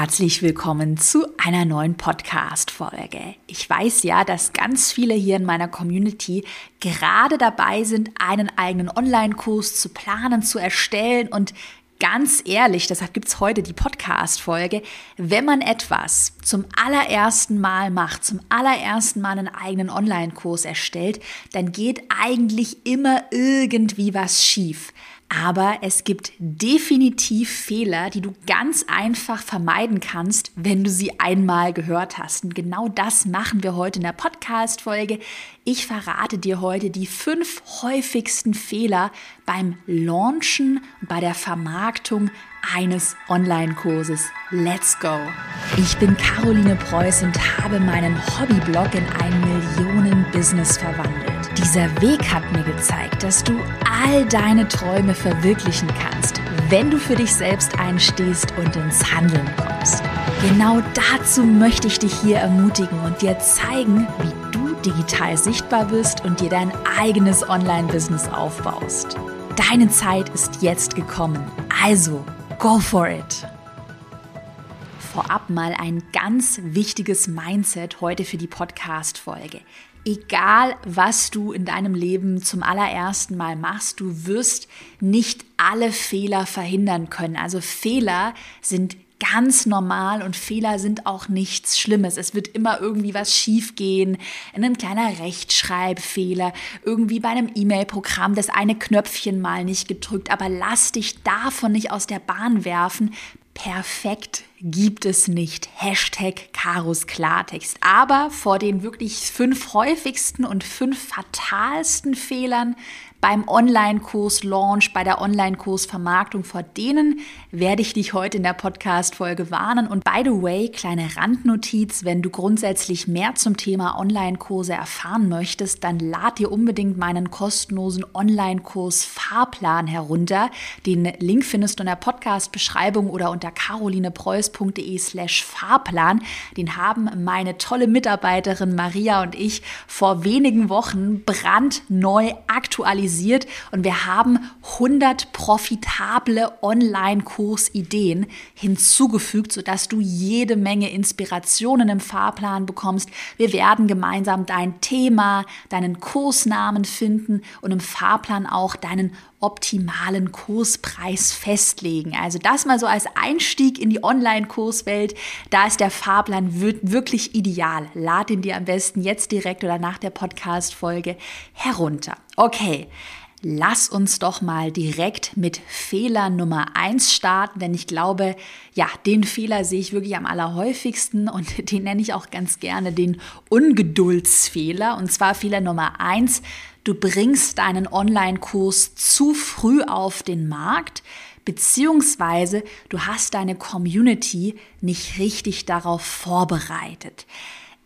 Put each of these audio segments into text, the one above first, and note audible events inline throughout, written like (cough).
Herzlich willkommen zu einer neuen Podcast-Folge. Ich weiß ja, dass ganz viele hier in meiner Community gerade dabei sind, einen eigenen Online-Kurs zu planen, zu erstellen und ganz ehrlich, deshalb gibt es heute die Podcast-Folge, wenn man etwas zum allerersten Mal macht, zum allerersten Mal einen eigenen Online-Kurs erstellt, dann geht eigentlich immer irgendwie was schief. Aber es gibt definitiv Fehler, die du ganz einfach vermeiden kannst, wenn du sie einmal gehört hast. Und genau das machen wir heute in der Podcast-Folge. Ich verrate dir heute die fünf häufigsten Fehler beim Launchen und bei der Vermarktung eines Online-Kurses. Let's go! Ich bin Caroline Preuß und habe meinen Hobbyblog in ein Millionen-Business verwandelt. Dieser Weg hat mir gezeigt, dass du all deine Träume verwirklichen kannst, wenn du für dich selbst einstehst und ins Handeln kommst. Genau dazu möchte ich dich hier ermutigen und dir zeigen, wie du digital sichtbar wirst und dir dein eigenes Online-Business aufbaust. Deine Zeit ist jetzt gekommen. Also, go for it! Vorab mal ein ganz wichtiges Mindset heute für die Podcast-Folge egal was du in deinem Leben zum allerersten Mal machst, du wirst nicht alle Fehler verhindern können. Also Fehler sind ganz normal und Fehler sind auch nichts Schlimmes. Es wird immer irgendwie was schiefgehen, ein kleiner Rechtschreibfehler, irgendwie bei einem E-Mail-Programm das eine Knöpfchen mal nicht gedrückt, aber lass dich davon nicht aus der Bahn werfen. Perfekt gibt es nicht. Hashtag Karos Klartext. Aber vor den wirklich fünf häufigsten und fünf fatalsten Fehlern beim Online-Kurs-Launch, bei der Online-Kurs-Vermarktung. Vor denen werde ich dich heute in der Podcast-Folge warnen. Und by the way, kleine Randnotiz, wenn du grundsätzlich mehr zum Thema Online-Kurse erfahren möchtest, dann lad dir unbedingt meinen kostenlosen Online-Kurs-Fahrplan herunter. Den Link findest du in der Podcast-Beschreibung oder unter carolinepreuß.de slash Fahrplan. Den haben meine tolle Mitarbeiterin Maria und ich vor wenigen Wochen brandneu aktualisiert und wir haben 100 profitable Online-Kursideen hinzugefügt, sodass du jede Menge Inspirationen im Fahrplan bekommst. Wir werden gemeinsam dein Thema, deinen Kursnamen finden und im Fahrplan auch deinen optimalen Kurspreis festlegen. Also das mal so als Einstieg in die Online-Kurswelt. Da ist der Fahrplan wirklich ideal. Lad ihn dir am besten jetzt direkt oder nach der Podcast-Folge herunter. Okay. Lass uns doch mal direkt mit Fehler Nummer eins starten, denn ich glaube, ja, den Fehler sehe ich wirklich am allerhäufigsten und (laughs) den nenne ich auch ganz gerne den Ungeduldsfehler. Und zwar Fehler Nummer eins, du bringst deinen Online-Kurs zu früh auf den Markt, beziehungsweise du hast deine Community nicht richtig darauf vorbereitet.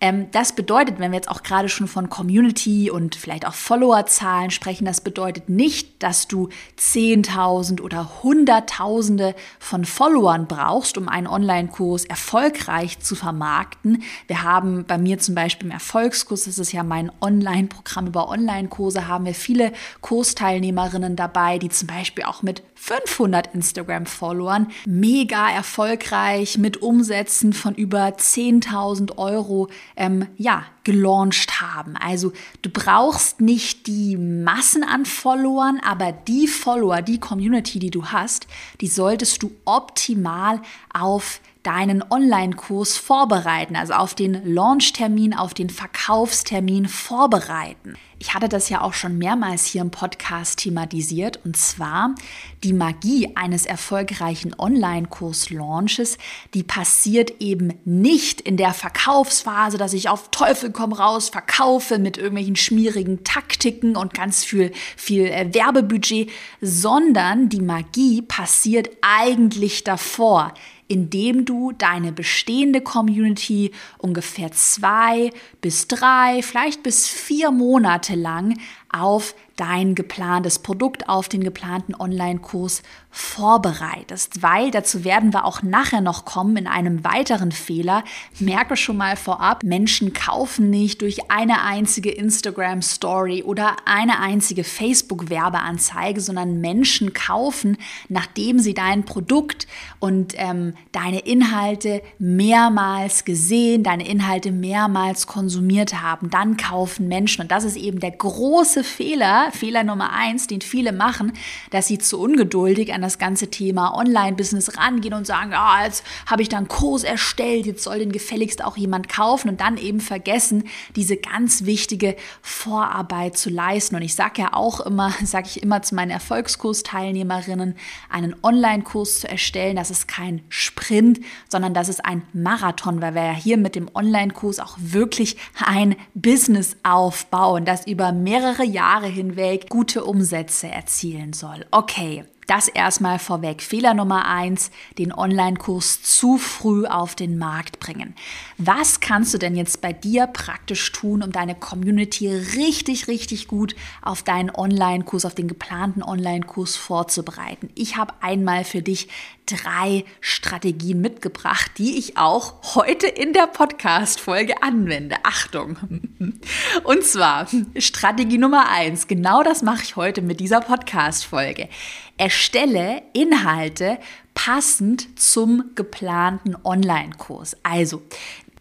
Ähm, das bedeutet, wenn wir jetzt auch gerade schon von Community und vielleicht auch Followerzahlen sprechen, das bedeutet nicht, dass du Zehntausend oder Hunderttausende von Followern brauchst, um einen Online-Kurs erfolgreich zu vermarkten. Wir haben bei mir zum Beispiel im Erfolgskurs, das ist ja mein Online-Programm über Online-Kurse, haben wir viele Kursteilnehmerinnen dabei, die zum Beispiel auch mit 500 Instagram-Followern mega erfolgreich mit Umsätzen von über 10.000 Euro ähm, ja, gelauncht haben. Also du brauchst nicht die Massen an Followern, aber die Follower, die Community, die du hast, die solltest du optimal auf deinen Online-Kurs vorbereiten, also auf den Launch-Termin, auf den Verkaufstermin vorbereiten. Ich hatte das ja auch schon mehrmals hier im Podcast thematisiert und zwar die Magie eines erfolgreichen Online-Kurs-Launches, die passiert eben nicht in der Verkaufsphase, dass ich auf Teufel komm raus verkaufe mit irgendwelchen schmierigen Taktiken und ganz viel, viel äh, Werbebudget, sondern die Magie passiert eigentlich davor indem du deine bestehende Community ungefähr zwei bis drei, vielleicht bis vier Monate lang auf dein geplantes Produkt, auf den geplanten Online-Kurs vorbereitest, weil dazu werden wir auch nachher noch kommen in einem weiteren Fehler. Merke schon mal vorab, Menschen kaufen nicht durch eine einzige Instagram-Story oder eine einzige Facebook-Werbeanzeige, sondern Menschen kaufen, nachdem sie dein Produkt und ähm, deine Inhalte mehrmals gesehen, deine Inhalte mehrmals konsumiert haben. Dann kaufen Menschen. Und das ist eben der große Fehler, Fehler Nummer eins, den viele machen, dass sie zu ungeduldig an das ganze Thema Online-Business rangehen und sagen, ah, jetzt habe ich da einen Kurs erstellt, jetzt soll den gefälligst auch jemand kaufen und dann eben vergessen, diese ganz wichtige Vorarbeit zu leisten. Und ich sage ja auch immer, (laughs) sage ich immer zu meinen Erfolgskursteilnehmerinnen, einen Online-Kurs zu erstellen, das ist kein Sprint, sondern das ist ein Marathon, weil wir ja hier mit dem Online-Kurs auch wirklich ein Business aufbauen, das über mehrere Jahre hinweg gute Umsätze erzielen soll. Okay, das erstmal vorweg. Fehler Nummer eins, den Online-Kurs zu früh auf den Markt bringen. Was kannst du denn jetzt bei dir praktisch tun, um deine Community richtig, richtig gut auf deinen Online-Kurs, auf den geplanten Online-Kurs vorzubereiten? Ich habe einmal für dich drei Strategien mitgebracht, die ich auch heute in der Podcast-Folge anwende. Achtung! (laughs) Und zwar Strategie Nummer eins. Genau das mache ich heute mit dieser Podcast-Folge. Erstelle Inhalte passend zum geplanten Online-Kurs. Also,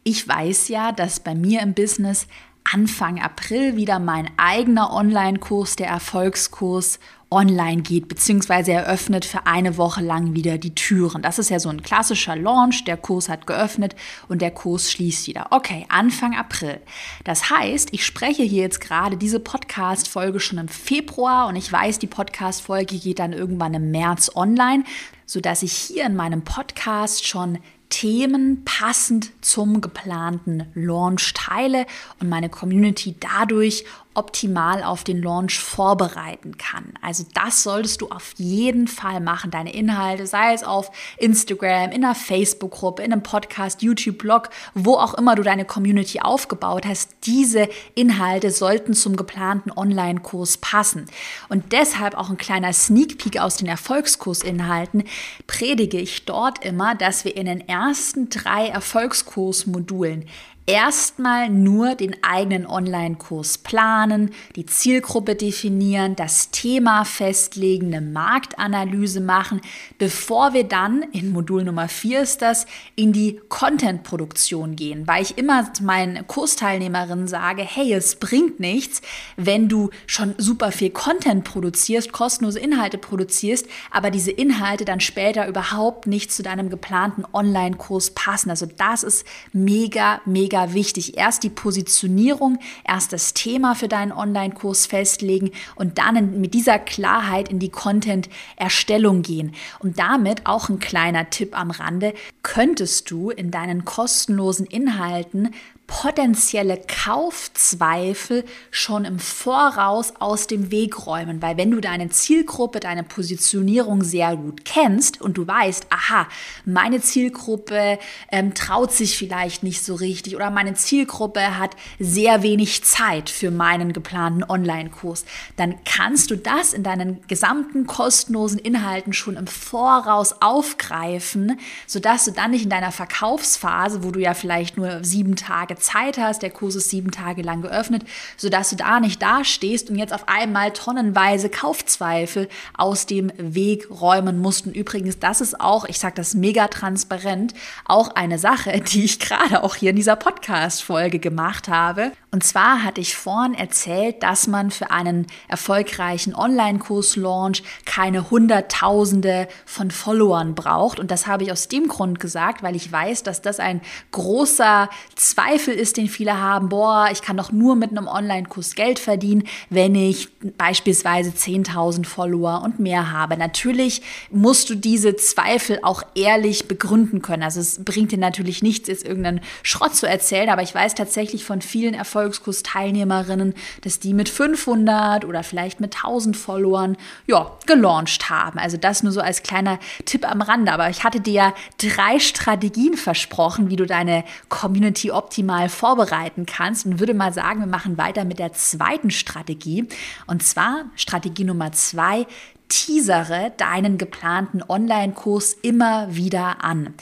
ich weiß ja, dass bei mir im Business Anfang April wieder mein eigener Online-Kurs, der Erfolgskurs, online geht, beziehungsweise eröffnet für eine Woche lang wieder die Türen. Das ist ja so ein klassischer Launch. Der Kurs hat geöffnet und der Kurs schließt wieder. Okay, Anfang April. Das heißt, ich spreche hier jetzt gerade diese Podcast-Folge schon im Februar und ich weiß, die Podcast-Folge geht dann irgendwann im März online, sodass ich hier in meinem Podcast schon Themen passend zum geplanten Launch teile und meine Community dadurch optimal auf den Launch vorbereiten kann. Also das solltest du auf jeden Fall machen. Deine Inhalte, sei es auf Instagram, in einer Facebook-Gruppe, in einem Podcast, YouTube-Blog, wo auch immer du deine Community aufgebaut hast, diese Inhalte sollten zum geplanten Online-Kurs passen. Und deshalb auch ein kleiner Sneak Peek aus den Erfolgskursinhalten predige ich dort immer, dass wir in den ersten drei Erfolgskursmodulen erstmal nur den eigenen Online-Kurs planen, die Zielgruppe definieren, das Thema festlegen, eine Marktanalyse machen, bevor wir dann, in Modul Nummer 4 ist das, in die Content-Produktion gehen. Weil ich immer meinen Kursteilnehmerinnen sage, hey, es bringt nichts, wenn du schon super viel Content produzierst, kostenlose Inhalte produzierst, aber diese Inhalte dann später überhaupt nicht zu deinem geplanten Online-Kurs passen. Also das ist mega, mega mega wichtig. Erst die Positionierung, erst das Thema für deinen Online-Kurs festlegen und dann in, mit dieser Klarheit in die Content-Erstellung gehen. Und damit auch ein kleiner Tipp am Rande, könntest du in deinen kostenlosen Inhalten potenzielle Kaufzweifel schon im Voraus aus dem Weg räumen. Weil wenn du deine Zielgruppe, deine Positionierung sehr gut kennst und du weißt, aha, meine Zielgruppe ähm, traut sich vielleicht nicht so richtig oder meine Zielgruppe hat sehr wenig Zeit für meinen geplanten Online-Kurs, dann kannst du das in deinen gesamten kostenlosen Inhalten schon im Voraus aufgreifen, sodass du dann nicht in deiner Verkaufsphase, wo du ja vielleicht nur sieben Tage Zeit hast, der Kurs ist sieben Tage lang geöffnet, sodass du da nicht dastehst und jetzt auf einmal tonnenweise Kaufzweifel aus dem Weg räumen musst. Und übrigens, das ist auch, ich sage das mega transparent, auch eine Sache, (laughs) die ich gerade auch hier in dieser Podcast-Folge gemacht habe. Und zwar hatte ich vorhin erzählt, dass man für einen erfolgreichen Online-Kurs-Launch keine Hunderttausende von Followern braucht. Und das habe ich aus dem Grund gesagt, weil ich weiß, dass das ein großer Zweifel ist, den viele haben. Boah, ich kann doch nur mit einem Online-Kurs Geld verdienen, wenn ich beispielsweise 10.000 Follower und mehr habe. Natürlich musst du diese Zweifel auch ehrlich begründen können. Also es bringt dir natürlich nichts, jetzt irgendeinen Schrott zu erzählen, aber ich weiß tatsächlich von vielen Erfolg Erfolgskurs-Teilnehmerinnen, dass die mit 500 oder vielleicht mit 1000 Followern, ja, gelauncht haben. Also das nur so als kleiner Tipp am Rande. Aber ich hatte dir ja drei Strategien versprochen, wie du deine Community optimal mal vorbereiten kannst und würde mal sagen, wir machen weiter mit der zweiten Strategie. Und zwar Strategie Nummer zwei, teasere deinen geplanten Online-Kurs immer wieder an.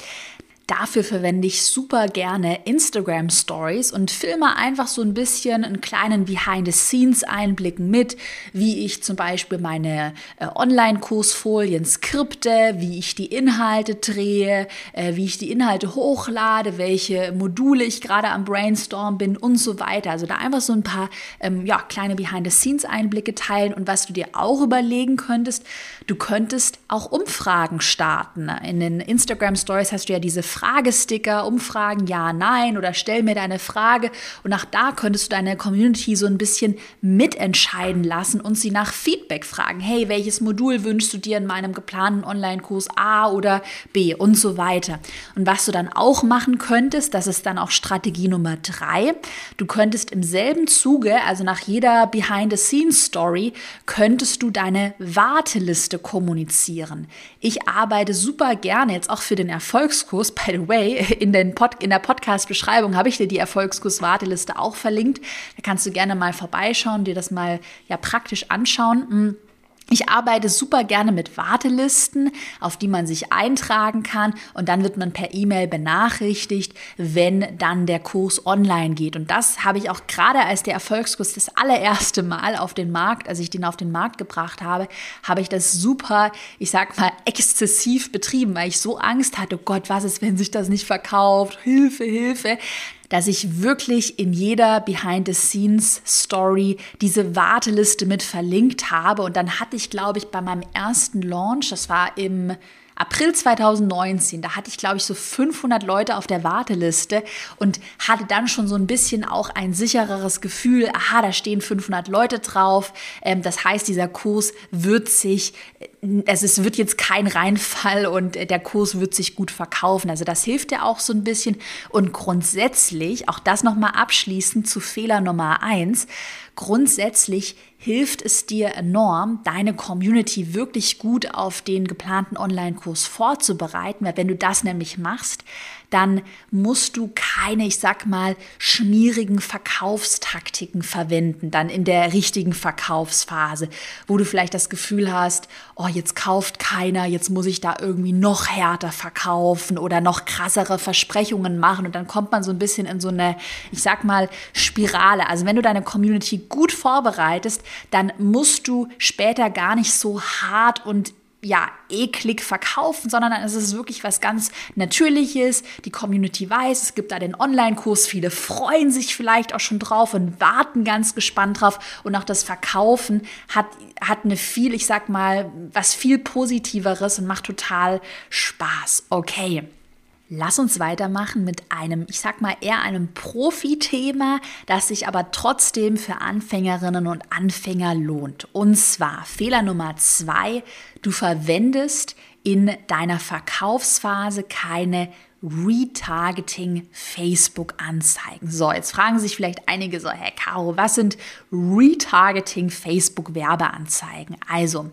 Dafür verwende ich super gerne Instagram Stories und filme einfach so ein bisschen einen kleinen Behind-the-Scenes-Einblick mit, wie ich zum Beispiel meine äh, Online-Kursfolien skripte, wie ich die Inhalte drehe, äh, wie ich die Inhalte hochlade, welche Module ich gerade am Brainstorm bin und so weiter. Also da einfach so ein paar ähm, ja, kleine Behind-the-Scenes-Einblicke teilen und was du dir auch überlegen könntest, du könntest auch Umfragen starten. In den Instagram Stories hast du ja diese Fragesticker, Umfragen, ja, nein oder stell mir deine Frage. Und nach da könntest du deine Community so ein bisschen mitentscheiden lassen und sie nach Feedback fragen. Hey, welches Modul wünschst du dir in meinem geplanten Online-Kurs A oder B und so weiter. Und was du dann auch machen könntest, das ist dann auch Strategie Nummer drei. Du könntest im selben Zuge, also nach jeder Behind-the-Scenes-Story, könntest du deine Warteliste kommunizieren. Ich arbeite super gerne jetzt auch für den Erfolgskurs bei the way, in, den Pod, in der Podcast-Beschreibung habe ich dir die Erfolgskurs-Warteliste auch verlinkt. Da kannst du gerne mal vorbeischauen, dir das mal ja praktisch anschauen. Ich arbeite super gerne mit Wartelisten, auf die man sich eintragen kann und dann wird man per E-Mail benachrichtigt, wenn dann der Kurs online geht. Und das habe ich auch gerade als der Erfolgskurs das allererste Mal auf den Markt, als ich den auf den Markt gebracht habe, habe ich das super, ich sag mal, exzessiv betrieben, weil ich so Angst hatte, oh Gott, was ist, wenn sich das nicht verkauft? Hilfe, Hilfe dass ich wirklich in jeder Behind-the-Scenes-Story diese Warteliste mit verlinkt habe. Und dann hatte ich, glaube ich, bei meinem ersten Launch, das war im April 2019, da hatte ich, glaube ich, so 500 Leute auf der Warteliste und hatte dann schon so ein bisschen auch ein sichereres Gefühl, aha, da stehen 500 Leute drauf. Ähm, das heißt, dieser Kurs wird sich, äh, also es wird jetzt kein Reinfall und der Kurs wird sich gut verkaufen. Also das hilft ja auch so ein bisschen. Und grundsätzlich, auch das nochmal abschließend zu Fehler Nummer eins, Grundsätzlich hilft es dir enorm, deine Community wirklich gut auf den geplanten Online-Kurs vorzubereiten, weil wenn du das nämlich machst, dann musst du keine, ich sag mal, schmierigen Verkaufstaktiken verwenden, dann in der richtigen Verkaufsphase, wo du vielleicht das Gefühl hast, oh, jetzt kauft keiner, jetzt muss ich da irgendwie noch härter verkaufen oder noch krassere Versprechungen machen und dann kommt man so ein bisschen in so eine, ich sag mal, Spirale. Also wenn du deine Community gut vorbereitest, dann musst du später gar nicht so hart und ja, eklig verkaufen, sondern dann ist es wirklich was ganz Natürliches. Die Community weiß, es gibt da den Online-Kurs. Viele freuen sich vielleicht auch schon drauf und warten ganz gespannt drauf. Und auch das Verkaufen hat, hat eine viel, ich sag mal, was viel Positiveres und macht total Spaß. Okay. Lass uns weitermachen mit einem, ich sag mal, eher einem Profi-Thema, das sich aber trotzdem für Anfängerinnen und Anfänger lohnt. Und zwar Fehler Nummer zwei, du verwendest in deiner Verkaufsphase keine Retargeting Facebook Anzeigen. So, jetzt fragen sich vielleicht einige so, Herr Caro, was sind Retargeting Facebook Werbeanzeigen? Also,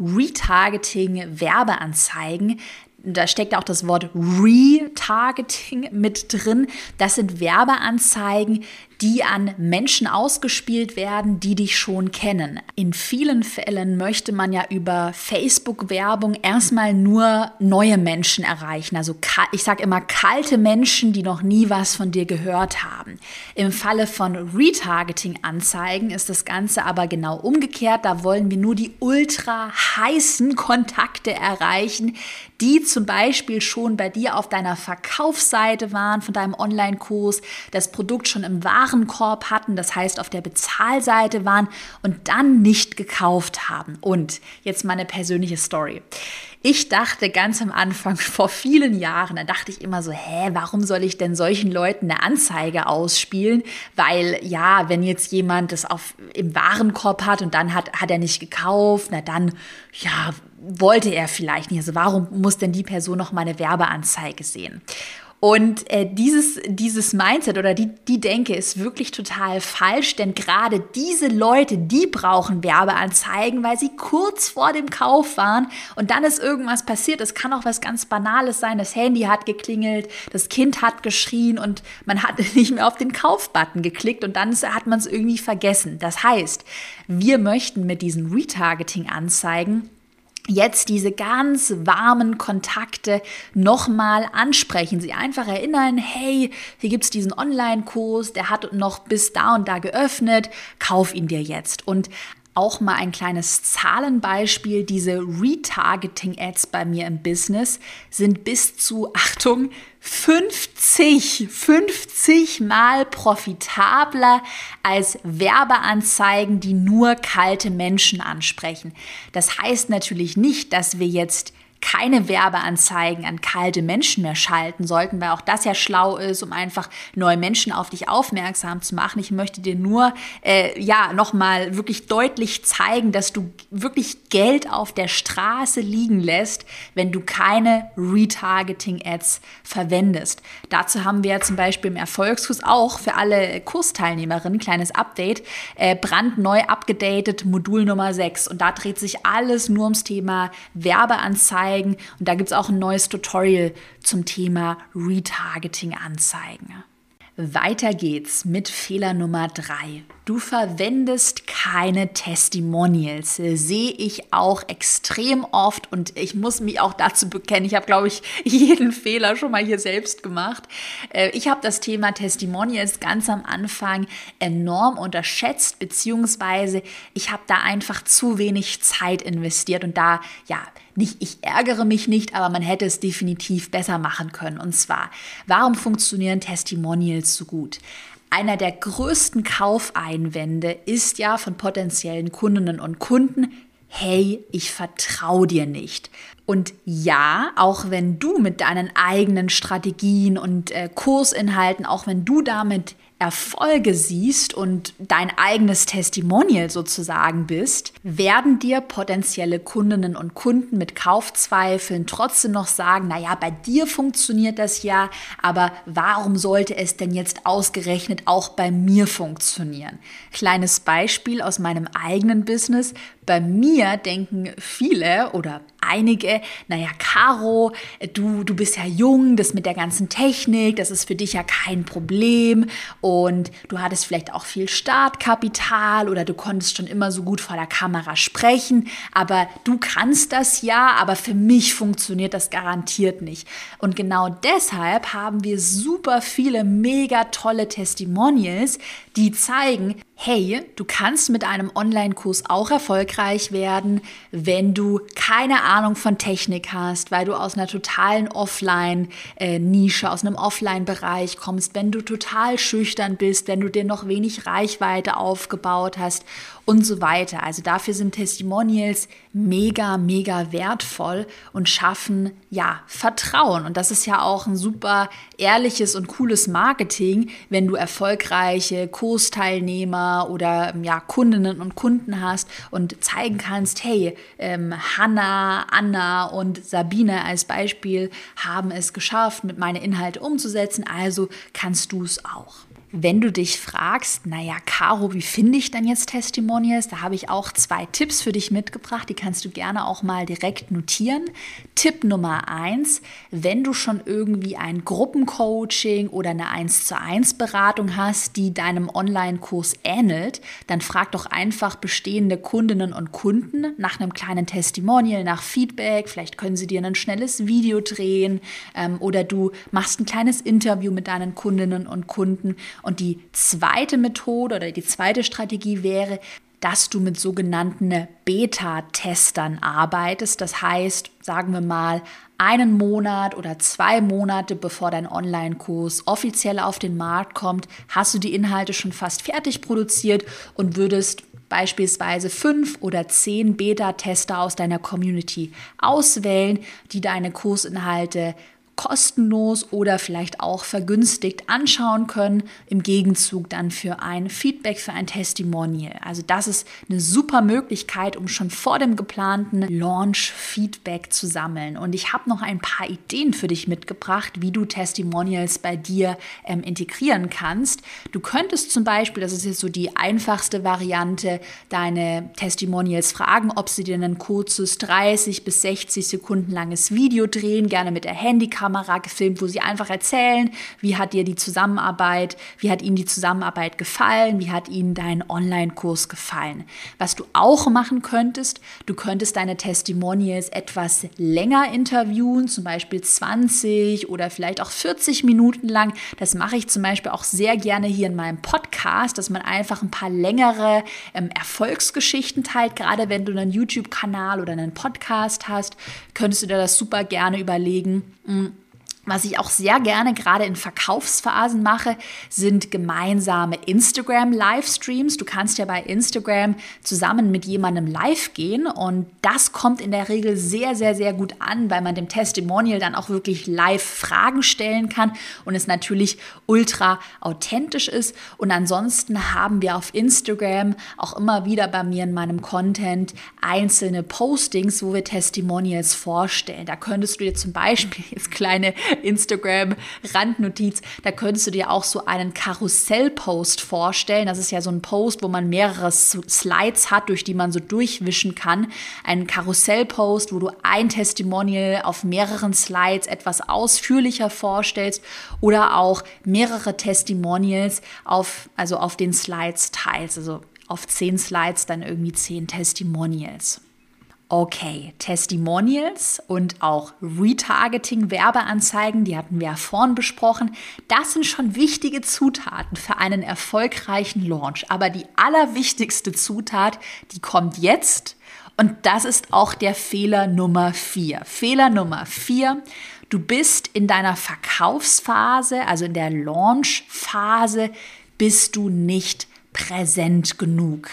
Retargeting Werbeanzeigen da steckt auch das Wort Retargeting mit drin. Das sind Werbeanzeigen, die an Menschen ausgespielt werden, die dich schon kennen. In vielen Fällen möchte man ja über Facebook-Werbung erstmal nur neue Menschen erreichen. Also ich sage immer kalte Menschen, die noch nie was von dir gehört haben. Im Falle von Retargeting-Anzeigen ist das Ganze aber genau umgekehrt. Da wollen wir nur die ultra heißen Kontakte erreichen, die zum Beispiel schon bei dir auf deiner Verkaufsseite waren von deinem Online-Kurs, das Produkt schon im Warenkorb hatten, das heißt auf der Bezahlseite waren und dann nicht gekauft haben. Und jetzt meine persönliche Story. Ich dachte ganz am Anfang, (laughs) vor vielen Jahren, da dachte ich immer so, hä, warum soll ich denn solchen Leuten eine Anzeige ausspielen? Weil ja, wenn jetzt jemand das auf, im Warenkorb hat und dann hat, hat er nicht gekauft, na dann, ja, wollte er vielleicht nicht. Also warum muss denn die Person noch mal eine Werbeanzeige sehen? Und äh, dieses, dieses Mindset oder die, die Denke ist wirklich total falsch, denn gerade diese Leute, die brauchen Werbeanzeigen, weil sie kurz vor dem Kauf waren und dann ist irgendwas passiert. Es kann auch was ganz Banales sein. Das Handy hat geklingelt, das Kind hat geschrien und man hat (laughs) nicht mehr auf den Kaufbutton geklickt und dann hat man es irgendwie vergessen. Das heißt, wir möchten mit diesen Retargeting-Anzeigen jetzt diese ganz warmen Kontakte nochmal ansprechen. Sie einfach erinnern, hey, hier gibt es diesen Online-Kurs, der hat noch bis da und da geöffnet, kauf ihn dir jetzt. Und auch mal ein kleines Zahlenbeispiel. Diese Retargeting-Ads bei mir im Business sind bis zu, (laughs) Achtung, 50, 50 mal profitabler als Werbeanzeigen, die nur kalte Menschen ansprechen. Das heißt natürlich nicht, dass wir jetzt keine Werbeanzeigen an kalte Menschen mehr schalten sollten, weil auch das ja schlau ist, um einfach neue Menschen auf dich aufmerksam zu machen. Ich möchte dir nur äh, ja nochmal wirklich deutlich zeigen, dass du wirklich Geld auf der Straße liegen lässt, wenn du keine Retargeting-Ads verwendest. Dazu haben wir zum Beispiel im Erfolgskurs auch für alle Kursteilnehmerinnen kleines Update, äh, brandneu abgedatet, Modul Nummer 6. Und da dreht sich alles nur ums Thema Werbeanzeigen Anzeigen. Und da gibt es auch ein neues Tutorial zum Thema Retargeting-Anzeigen. Weiter geht's mit Fehler Nummer drei. Du verwendest keine Testimonials. Sehe ich auch extrem oft und ich muss mich auch dazu bekennen. Ich habe, glaube ich, (laughs) jeden Fehler schon mal hier selbst gemacht. Äh, ich habe das Thema Testimonials ganz am Anfang enorm unterschätzt, beziehungsweise ich habe da einfach zu wenig Zeit investiert und da, ja, nicht, ich ärgere mich nicht, aber man hätte es definitiv besser machen können. Und zwar, warum funktionieren Testimonials so gut? Einer der größten Kaufeinwände ist ja von potenziellen Kundinnen und Kunden, hey, ich vertraue dir nicht. Und ja, auch wenn du mit deinen eigenen Strategien und äh, Kursinhalten, auch wenn du damit Erfolge siehst und dein eigenes Testimonial sozusagen bist, werden dir potenzielle Kundinnen und Kunden mit Kaufzweifeln trotzdem noch sagen, naja, bei dir funktioniert das ja, aber warum sollte es denn jetzt ausgerechnet auch bei mir funktionieren? Kleines Beispiel aus meinem eigenen Business. Bei mir denken viele oder einige, naja, Caro, du, du bist ja jung, das mit der ganzen Technik, das ist für dich ja kein Problem und du hattest vielleicht auch viel Startkapital oder du konntest schon immer so gut vor der Kamera sprechen, aber du kannst das ja, aber für mich funktioniert das garantiert nicht. Und genau deshalb haben wir super viele mega tolle Testimonials, die zeigen, hey, du kannst mit einem Online-Kurs auch erfolgreich werden, wenn du keine Ahnung von Technik hast, weil du aus einer totalen Offline-Nische, aus einem Offline-Bereich kommst, wenn du total schüchtern bist, wenn du dir noch wenig Reichweite aufgebaut hast und so weiter. Also dafür sind Testimonials mega, mega wertvoll und schaffen ja Vertrauen. Und das ist ja auch ein super ehrliches und cooles Marketing, wenn du erfolgreiche Kursteilnehmer oder ja Kundinnen und Kunden hast und zeigen kannst, hey, ähm, Hanna, Anna und Sabine als Beispiel haben es geschafft, mit meinen Inhalten umzusetzen. Also kannst du es auch. Wenn du dich fragst, naja, Caro, wie finde ich denn jetzt Testimonials? Da habe ich auch zwei Tipps für dich mitgebracht, die kannst du gerne auch mal direkt notieren. Tipp Nummer eins, wenn du schon irgendwie ein Gruppencoaching oder eine 1 zu 1 Beratung hast, die deinem Online-Kurs ähnelt, dann frag doch einfach bestehende Kundinnen und Kunden nach einem kleinen Testimonial, nach Feedback. Vielleicht können sie dir ein schnelles Video drehen ähm, oder du machst ein kleines Interview mit deinen Kundinnen und Kunden und die zweite Methode oder die zweite Strategie wäre, dass du mit sogenannten Beta-Testern arbeitest. Das heißt, sagen wir mal, einen Monat oder zwei Monate bevor dein Online-Kurs offiziell auf den Markt kommt, hast du die Inhalte schon fast fertig produziert und würdest beispielsweise fünf oder zehn Beta-Tester aus deiner Community auswählen, die deine Kursinhalte kostenlos oder vielleicht auch vergünstigt anschauen können, im Gegenzug dann für ein Feedback, für ein Testimonial. Also das ist eine super Möglichkeit, um schon vor dem geplanten Launch Feedback zu sammeln. Und ich habe noch ein paar Ideen für dich mitgebracht, wie du Testimonials bei dir ähm, integrieren kannst. Du könntest zum Beispiel, das ist jetzt so die einfachste Variante, deine Testimonials fragen, ob sie dir ein kurzes 30 bis 60 Sekunden langes Video drehen, gerne mit der Handykamera gefilmt, wo sie einfach erzählen, wie hat dir die Zusammenarbeit, wie hat ihnen die Zusammenarbeit gefallen, wie hat ihnen dein Online-Kurs gefallen. Was du auch machen könntest, du könntest deine Testimonials etwas länger interviewen, zum Beispiel 20 oder vielleicht auch 40 Minuten lang. Das mache ich zum Beispiel auch sehr gerne hier in meinem Podcast, dass man einfach ein paar längere ähm, Erfolgsgeschichten teilt. Gerade wenn du einen YouTube-Kanal oder einen Podcast hast, könntest du dir das super gerne überlegen. Mh, hm, was ich auch sehr gerne gerade in Verkaufsphasen mache, sind gemeinsame Instagram-Livestreams. Du kannst ja bei Instagram zusammen mit jemandem live gehen und das kommt in der Regel sehr, sehr, sehr gut an, weil man dem Testimonial dann auch wirklich live Fragen stellen kann und es natürlich ultra authentisch ist. Und ansonsten haben wir auf Instagram auch immer wieder bei mir in meinem Content einzelne Postings, wo wir Testimonials vorstellen. Da könntest du dir zum Beispiel (laughs) jetzt kleine Instagram-Randnotiz, da könntest du dir auch so einen Karussell-Post vorstellen. Das ist ja so ein Post, wo man mehrere Slides hat, durch die man so durchwischen kann. Ein Karussell-Post, wo du ein Testimonial auf mehreren Slides etwas ausführlicher vorstellst oder auch mehrere Testimonials auf, also auf den Slides teilst. Also auf zehn Slides dann irgendwie zehn Testimonials. Okay, Testimonials und auch Retargeting, Werbeanzeigen, die hatten wir ja vorhin besprochen. Das sind schon wichtige Zutaten für einen erfolgreichen Launch. Aber die allerwichtigste Zutat, die kommt jetzt und das ist auch der Fehler Nummer vier. Fehler Nummer vier. Du bist in deiner Verkaufsphase, also in der Launchphase, bist du nicht präsent genug.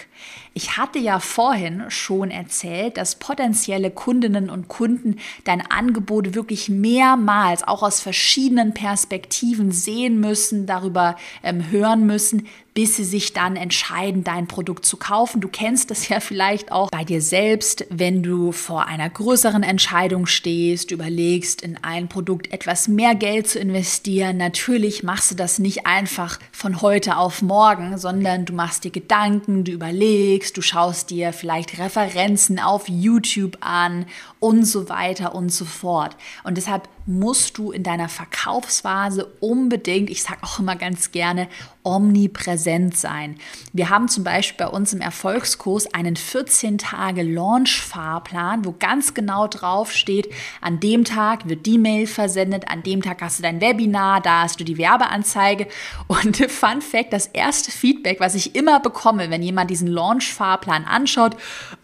Ich hatte ja vorhin schon erzählt, dass potenzielle Kundinnen und Kunden dein Angebot wirklich mehrmals auch aus verschiedenen Perspektiven sehen müssen, darüber ähm, hören müssen, bis sie sich dann entscheiden, dein Produkt zu kaufen. Du kennst das (laughs) ja vielleicht auch bei dir selbst, wenn du vor einer größeren Entscheidung stehst, überlegst, in ein Produkt etwas mehr Geld zu investieren. Natürlich machst du das nicht einfach von heute auf morgen, sondern du machst dir Gedanken, du überlegst, du schaust dir vielleicht Referenzen auf YouTube an und so weiter und so fort. Und deshalb musst du in deiner Verkaufsphase unbedingt, ich sage auch immer ganz gerne, omnipräsent sein. Wir haben zum Beispiel bei uns im Erfolgskurs einen 14-Tage-Launch-Fahrplan, wo ganz genau drauf steht, an dem Tag wird die Mail versendet, an dem Tag hast du dein Webinar, da hast du die Werbeanzeige. Und (laughs) Fun Fact, das erste Feedback, was ich immer bekomme, wenn jemand diesen Launch-Fahrplan anschaut,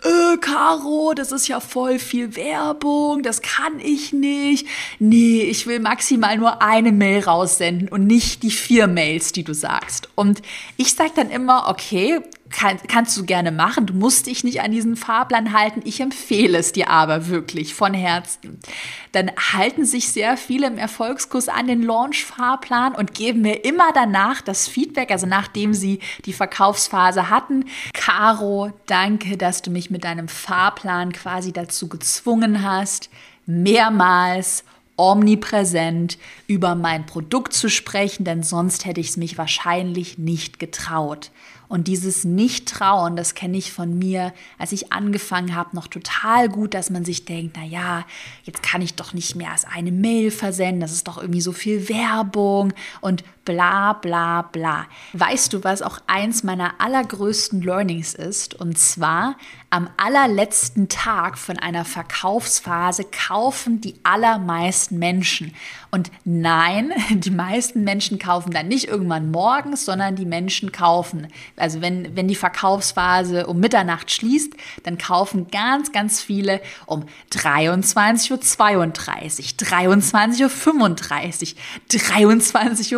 äh, Caro, das ist ja voll viel Werbung, das kann ich nicht nee, ich will maximal nur eine Mail raussenden und nicht die vier Mails, die du sagst. Und ich sage dann immer, okay, kann, kannst du gerne machen. Du musst dich nicht an diesen Fahrplan halten. Ich empfehle es dir aber wirklich von Herzen. Dann halten sich sehr viele im Erfolgskurs an den Launch-Fahrplan und geben mir immer danach das Feedback, also nachdem sie die Verkaufsphase hatten. Caro, danke, dass du mich mit deinem Fahrplan quasi dazu gezwungen hast, mehrmals omnipräsent über mein Produkt zu sprechen, denn sonst hätte ich es mich wahrscheinlich nicht getraut. Und dieses Nicht-Trauen, das kenne ich von mir, als ich angefangen habe, noch total gut, dass man sich denkt, na ja, jetzt kann ich doch nicht mehr als eine Mail versenden, das ist doch irgendwie so viel Werbung und bla bla bla. Weißt du, was auch eins meiner allergrößten Learnings ist? Und zwar am allerletzten Tag von einer Verkaufsphase kaufen die allermeisten Menschen. Und nein, (laughs) die meisten Menschen kaufen dann nicht irgendwann morgens, sondern die Menschen kaufen. Also wenn, wenn die Verkaufsphase um Mitternacht schließt, dann kaufen ganz, ganz viele um 23.32 Uhr, 23.35 Uhr, 23.59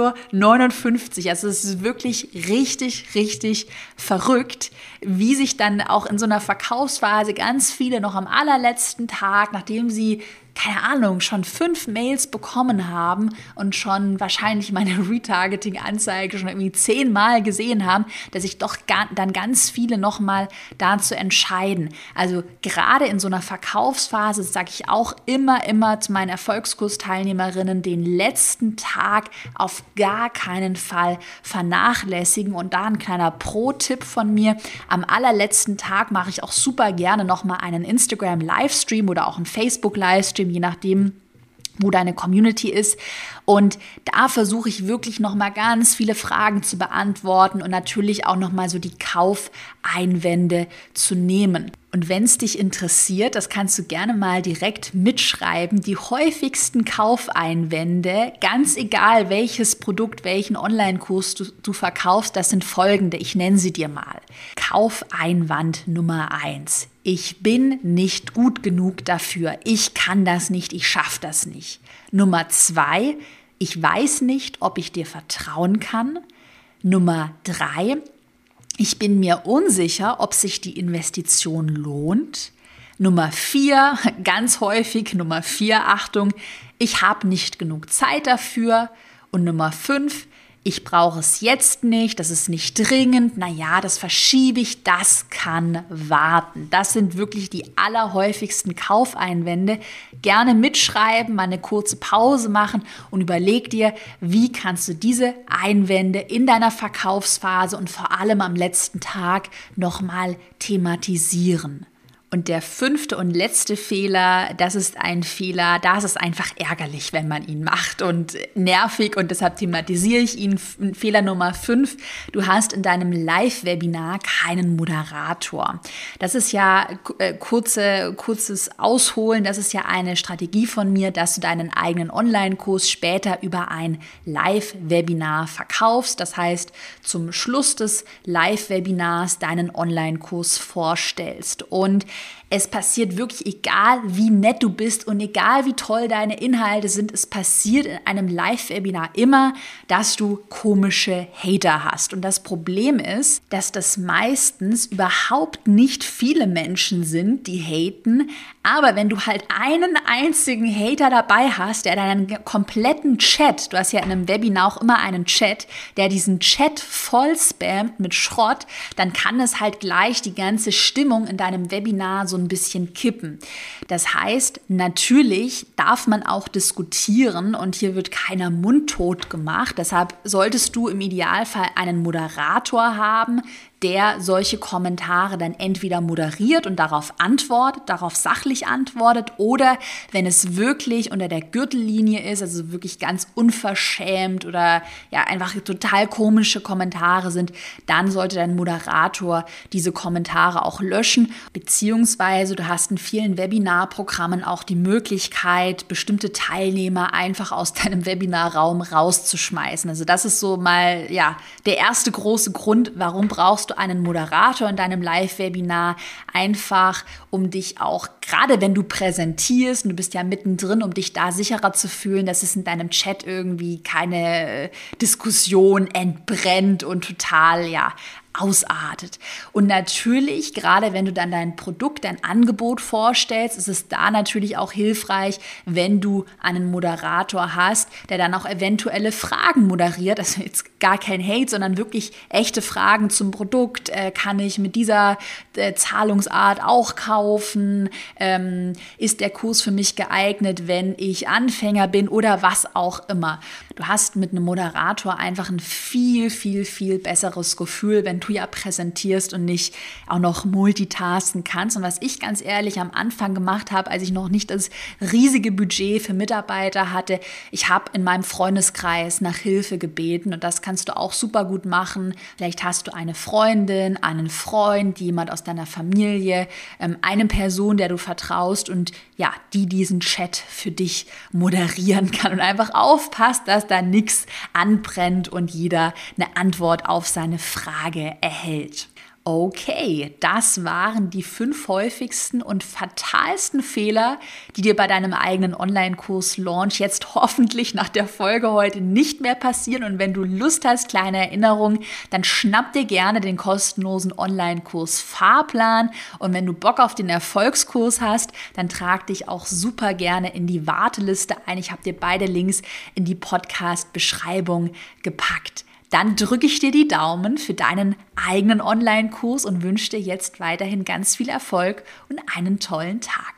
Uhr. Also es ist wirklich richtig, richtig verrückt, wie sich dann auch in so einer Verkaufsphase ganz viele noch am allerletzten Tag, nachdem sie keine Ahnung, schon fünf Mails bekommen haben und schon wahrscheinlich meine (laughs) Retargeting-Anzeige schon irgendwie zehnmal gesehen haben, dass sich doch dann ganz viele nochmal dazu entscheiden. Also gerade in so einer Verkaufsphase sage ich auch immer, immer zu meinen Erfolgskursteilnehmerinnen, den letzten Tag auf gar keinen Fall vernachlässigen. Und da ein kleiner Pro-Tipp von mir. Am allerletzten Tag mache ich auch super gerne nochmal einen Instagram-Livestream oder auch einen Facebook-Livestream, je nachdem, wo deine Community ist. Und da versuche ich wirklich noch mal ganz viele Fragen zu beantworten und natürlich auch noch mal so die Kaufeinwände zu nehmen. Und wenn es dich interessiert, das kannst du gerne mal direkt mitschreiben, die häufigsten Kaufeinwände, ganz egal welches Produkt, welchen Online-Kurs du, du verkaufst, das sind folgende. Ich nenne sie dir mal. Kaufeinwand Nummer eins: Ich bin nicht gut genug dafür. Ich kann das nicht. Ich schaffe das nicht. Nummer zwei, ich weiß nicht, ob ich dir vertrauen kann. Nummer drei, ich bin mir unsicher, ob sich die Investition lohnt. Nummer vier, (laughs) ganz häufig, Nummer vier, Achtung, ich habe nicht genug Zeit dafür. Und Nummer fünf, ich brauche es jetzt nicht, das ist nicht dringend, naja, das verschiebe ich, das kann warten. Das sind wirklich die allerhäufigsten Kaufeinwände. Gerne mitschreiben, mal eine kurze Pause machen und überleg dir, wie kannst du diese Einwände in deiner Verkaufsphase und vor allem am letzten Tag nochmal thematisieren. Und der fünfte und letzte Fehler, das ist ein Fehler, da ist einfach ärgerlich, wenn man ihn macht und nervig und deshalb thematisiere ich ihn. Fehler Nummer fünf, du hast in deinem Live-Webinar keinen Moderator. Das ist ja äh, kurze, kurzes Ausholen, das ist ja eine Strategie von mir, dass du deinen eigenen Online-Kurs später über ein Live-Webinar verkaufst. Das heißt, zum Schluss des Live-Webinars deinen Online-Kurs vorstellst. Und es passiert wirklich, egal wie nett du bist und egal wie toll deine Inhalte sind, es passiert in einem Live-Webinar immer, dass du komische Hater hast. Und das Problem ist, dass das meistens überhaupt nicht viele Menschen sind, die haten. Aber wenn du halt einen einzigen Hater dabei hast, der deinen kompletten Chat, du hast ja in einem Webinar auch immer einen Chat, der diesen Chat voll spammt mit Schrott, dann kann es halt gleich die ganze Stimmung in deinem Webinar so ein bisschen kippen. Das heißt, natürlich darf man auch diskutieren und hier wird keiner mundtot gemacht. Deshalb solltest du im Idealfall einen Moderator haben, der solche Kommentare dann entweder moderiert und darauf antwortet, darauf sachlich antwortet oder wenn es wirklich unter der Gürtellinie ist, also wirklich ganz unverschämt oder ja einfach total komische Kommentare sind, dann sollte dein Moderator diese Kommentare auch löschen, beziehungsweise du hast in vielen Webinarprogrammen auch die Möglichkeit, bestimmte Teilnehmer einfach aus deinem Webinarraum rauszuschmeißen. Also das ist so mal ja der erste große Grund, warum brauchst du einen Moderator in deinem Live-Webinar, einfach um dich auch, gerade wenn du präsentierst und du bist ja mittendrin, um dich da sicherer zu fühlen, dass es in deinem Chat irgendwie keine Diskussion entbrennt und total, ja, ausartet. Und natürlich, gerade wenn du dann dein Produkt, dein Angebot vorstellst, ist es da natürlich auch hilfreich, wenn du einen Moderator hast, der dann auch eventuelle Fragen moderiert. Also jetzt gar kein Hate, sondern wirklich echte Fragen zum Produkt. Äh, kann ich mit dieser äh, Zahlungsart auch kaufen? Ähm, ist der Kurs für mich geeignet, wenn ich Anfänger bin oder was auch immer? Du hast mit einem Moderator einfach ein viel, viel, viel besseres Gefühl, wenn du ja präsentierst und nicht auch noch multitasken kannst. Und was ich ganz ehrlich am Anfang gemacht habe, als ich noch nicht das riesige Budget für Mitarbeiter hatte, ich habe in meinem Freundeskreis nach Hilfe gebeten und das kannst du auch super gut machen. Vielleicht hast du eine Freundin, einen Freund, jemand aus deiner Familie, ähm, eine Person, der du vertraust und ja, die diesen Chat für dich moderieren kann und einfach aufpasst, dass da nichts anbrennt und jeder eine Antwort auf seine Frage erhält. Okay, das waren die fünf häufigsten und fatalsten Fehler, die dir bei deinem eigenen Online-Kurs-Launch jetzt hoffentlich nach der Folge heute nicht mehr passieren. Und wenn du Lust hast, kleine Erinnerungen, dann schnapp dir gerne den kostenlosen Online-Kurs Fahrplan. Und wenn du Bock auf den Erfolgskurs hast, dann trag dich auch super gerne in die Warteliste ein. Ich habe dir beide Links in die Podcast-Beschreibung gepackt dann drücke ich dir die Daumen für deinen eigenen Online-Kurs und wünsche dir jetzt weiterhin ganz viel Erfolg und einen tollen Tag.